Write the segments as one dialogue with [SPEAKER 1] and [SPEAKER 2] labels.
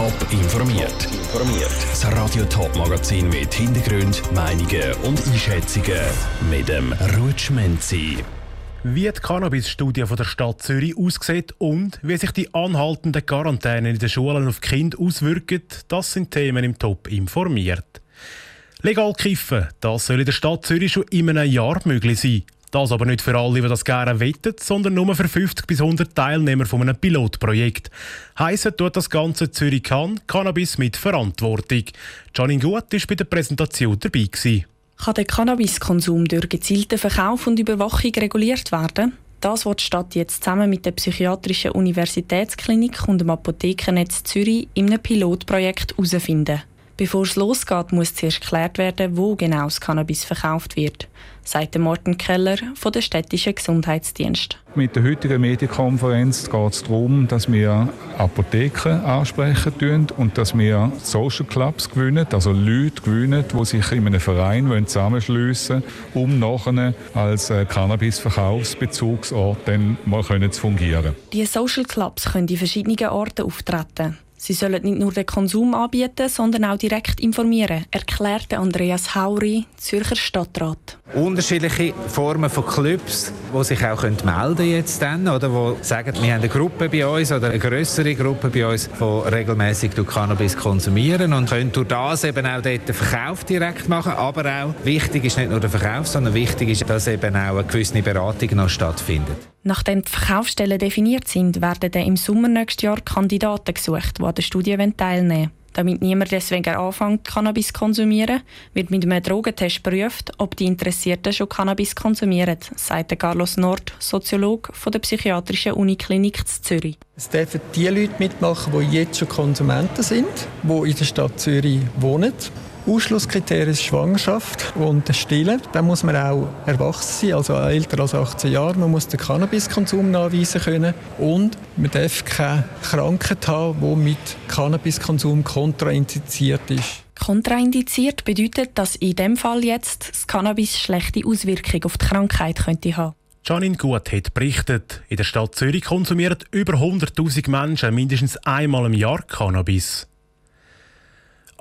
[SPEAKER 1] Top informiert. Informiert. Das Radio Top Magazin mit Hintergrund, Meinungen und Einschätzungen mit dem Rutschmenzi.
[SPEAKER 2] Wie die Cannabis-Studie der Stadt Zürich aussieht und wie sich die anhaltenden Quarantäne in den Schulen auf Kind auswirken, das sind Themen im Top informiert. Legal kiffen, das soll in der Stadt Zürich schon in einem Jahr möglich sein. Das aber nicht für alle, die das gerne wettet, sondern nur für 50 bis 100 Teilnehmer von einem Pilotprojekt. Heissen tut das Ganze Zürich kann Cannabis mit Verantwortung. Janine Gut war bei der Präsentation dabei. Gewesen.
[SPEAKER 3] Kann der Cannabiskonsum durch gezielten Verkauf und Überwachung reguliert werden? Das wird die Stadt jetzt zusammen mit der Psychiatrischen Universitätsklinik und dem Apothekennetz Zürich in einem Pilotprojekt herausfinden. Bevor es losgeht, muss zuerst geklärt werden, wo genau das Cannabis verkauft wird, sagt Morten Keller von der städtischen Gesundheitsdienst.
[SPEAKER 4] Mit der heutigen Medienkonferenz geht es darum, dass wir Apotheken ansprechen und dass wir Social Clubs gewinnen, also Leute gewinnen, die sich in einem Verein zusammenschliessen wollen, um nachher als äh, Cannabis-Verkaufsbezugsort dann mal zu fungieren.
[SPEAKER 3] Die Social Clubs können in verschiedenen Orten auftreten. Sie sollen nicht nur den Konsum anbieten, sondern auch direkt informieren, erklärte Andreas Hauri, Zürcher Stadtrat.
[SPEAKER 5] Unterschiedliche Formen von Clubs, die sich auch melden dann, oder wo sagen, wir haben eine Gruppe bei uns oder eine größere Gruppe bei uns, die regelmäßig Cannabis konsumieren und können durch das eben auch dort den Verkauf direkt machen. Aber auch wichtig ist nicht nur der Verkauf, sondern wichtig ist, dass eben auch eine gewisse Beratung noch stattfindet.
[SPEAKER 3] Nachdem die Verkaufsstellen definiert sind, werden dann im Sommer nächstes Jahr Kandidaten gesucht, die an der Studie teilnehmen wollen. Damit niemand deswegen anfängt, Cannabis zu konsumieren, wird mit einem Drogentest geprüft, ob die Interessierten schon Cannabis konsumieren, sagt Carlos Nord, Soziologe von der Psychiatrischen Uniklinik Zürich.
[SPEAKER 6] Es dürfen die Leute mitmachen, die jetzt schon Konsumenten sind, die in der Stadt Zürich wohnen Ausschlusskriterium ist Schwangerschaft und Stillen. Dann muss man auch erwachsen sein, also älter als 18 Jahre. Man muss den Cannabiskonsum nachweisen können und man darf keine Krankheit haben, die mit Cannabiskonsum kontraindiziert ist.
[SPEAKER 3] Kontraindiziert bedeutet, dass in dem Fall jetzt das Cannabis schlechte Auswirkungen auf die Krankheit könnte haben.
[SPEAKER 2] Janine Gut hat berichtet, in der Stadt Zürich konsumieren über 100.000 Menschen mindestens einmal im Jahr Cannabis.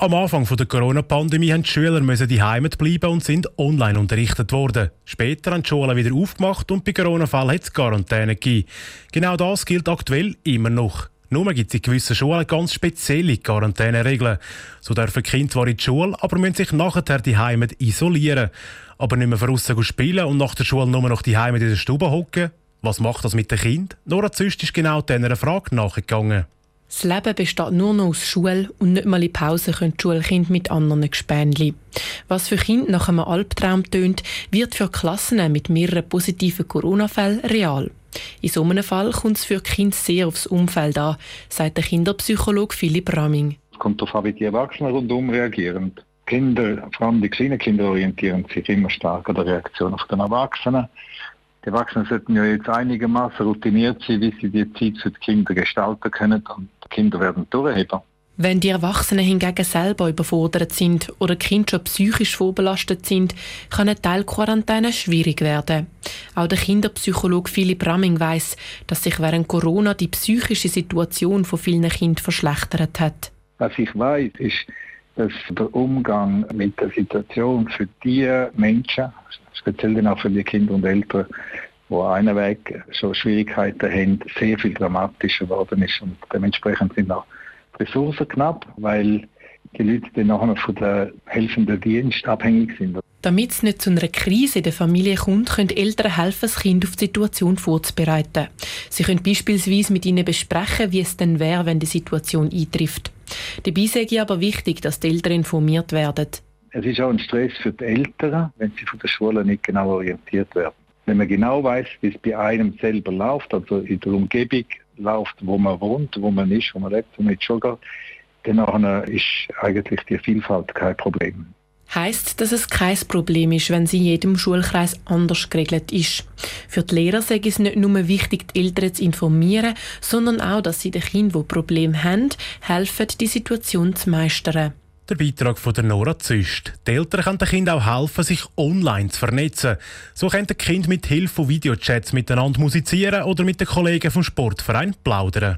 [SPEAKER 2] Am Anfang der Corona-Pandemie mussten die Schüler die Heimat bleiben und sind online unterrichtet worden. Später haben die Schulen wieder aufgemacht und bei Corona-Fällen hat es Quarantäne gegeben. Genau das gilt aktuell immer noch. Nur gibt es in gewissen Schulen ganz spezielle Quarantäneregeln. So dürfen Kinder zwar in die Schule, aber müssen sich nachher die Heimat isolieren. Aber nicht mehr draussen spielen und nach der Schule nur noch die Heimat in der Stube hocken. Was macht das mit den Kindern? Nora Züst ist genau dieser Frage nachgegangen.
[SPEAKER 7] Das Leben besteht nur noch aus Schule und nicht mal in Pause können die Schulkinder mit anderen Gespänli. Was für Kinder nach einem Albtraum tönt, wird für Klassen mit mehreren positiven Corona-Fällen real. In so einem Fall kommt es für Kinder sehr aufs Umfeld an, sagt der Kinderpsychologe Philipp Ramming.
[SPEAKER 8] Es kommt darauf an, wie die Erwachsenen rundum reagieren. Kinder, vor allem die kleinen Kinder, orientieren sich immer stark an der Reaktion der Erwachsenen. Die Erwachsenen sollten ja jetzt einigermaßen routiniert sein, wie sie die Zeit für die Kinder gestalten können und die Kinder werden durchheben.
[SPEAKER 7] Wenn die Erwachsenen hingegen selber überfordert sind oder Kinder schon psychisch vorbelastet sind, kann eine Teilquarantäne schwierig werden. Auch der Kinderpsychologe Philipp Ramming weiß, dass sich während Corona die psychische Situation von vielen Kindern verschlechtert hat.
[SPEAKER 8] Was ich weiß, ist, dass der Umgang mit der Situation für die Menschen, speziell dann auch für die Kinder und Eltern, die einen Weg schon Schwierigkeiten haben, sehr viel dramatischer geworden ist. Und dementsprechend sind auch Ressourcen knapp, weil die Leute dann nachher von der helfenden Dienst abhängig sind.
[SPEAKER 7] Damit es nicht zu einer Krise in der Familie kommt, können Eltern helfen, das Kind auf die Situation vorzubereiten. Sie können beispielsweise mit ihnen besprechen, wie es denn wäre, wenn die Situation eintrifft. Dabei sage ich aber wichtig, dass die Eltern informiert werden.
[SPEAKER 8] Es ist auch ein Stress für die Eltern, wenn sie von der Schule nicht genau orientiert werden. Wenn man genau weiß, wie es bei einem selber läuft, also in der Umgebung läuft, wo man wohnt, wo man ist, wo man lebt, wo man jetzt schon geht, dann ist eigentlich die Vielfalt kein Problem.
[SPEAKER 7] Heißt, dass es kein Problem ist, wenn sie in jedem Schulkreis anders geregelt ist. Für die Lehrer sei es nicht nur wichtig, die Eltern zu informieren, sondern auch, dass sie den Kindern, die Probleme haben, helfen, die Situation zu meistern.
[SPEAKER 2] Der Beitrag von der Nora Züst. Die Eltern können den Kindern auch helfen, sich online zu vernetzen. So können die Kinder mit Hilfe von Videochats miteinander musizieren oder mit den Kollegen vom Sportverein plaudern.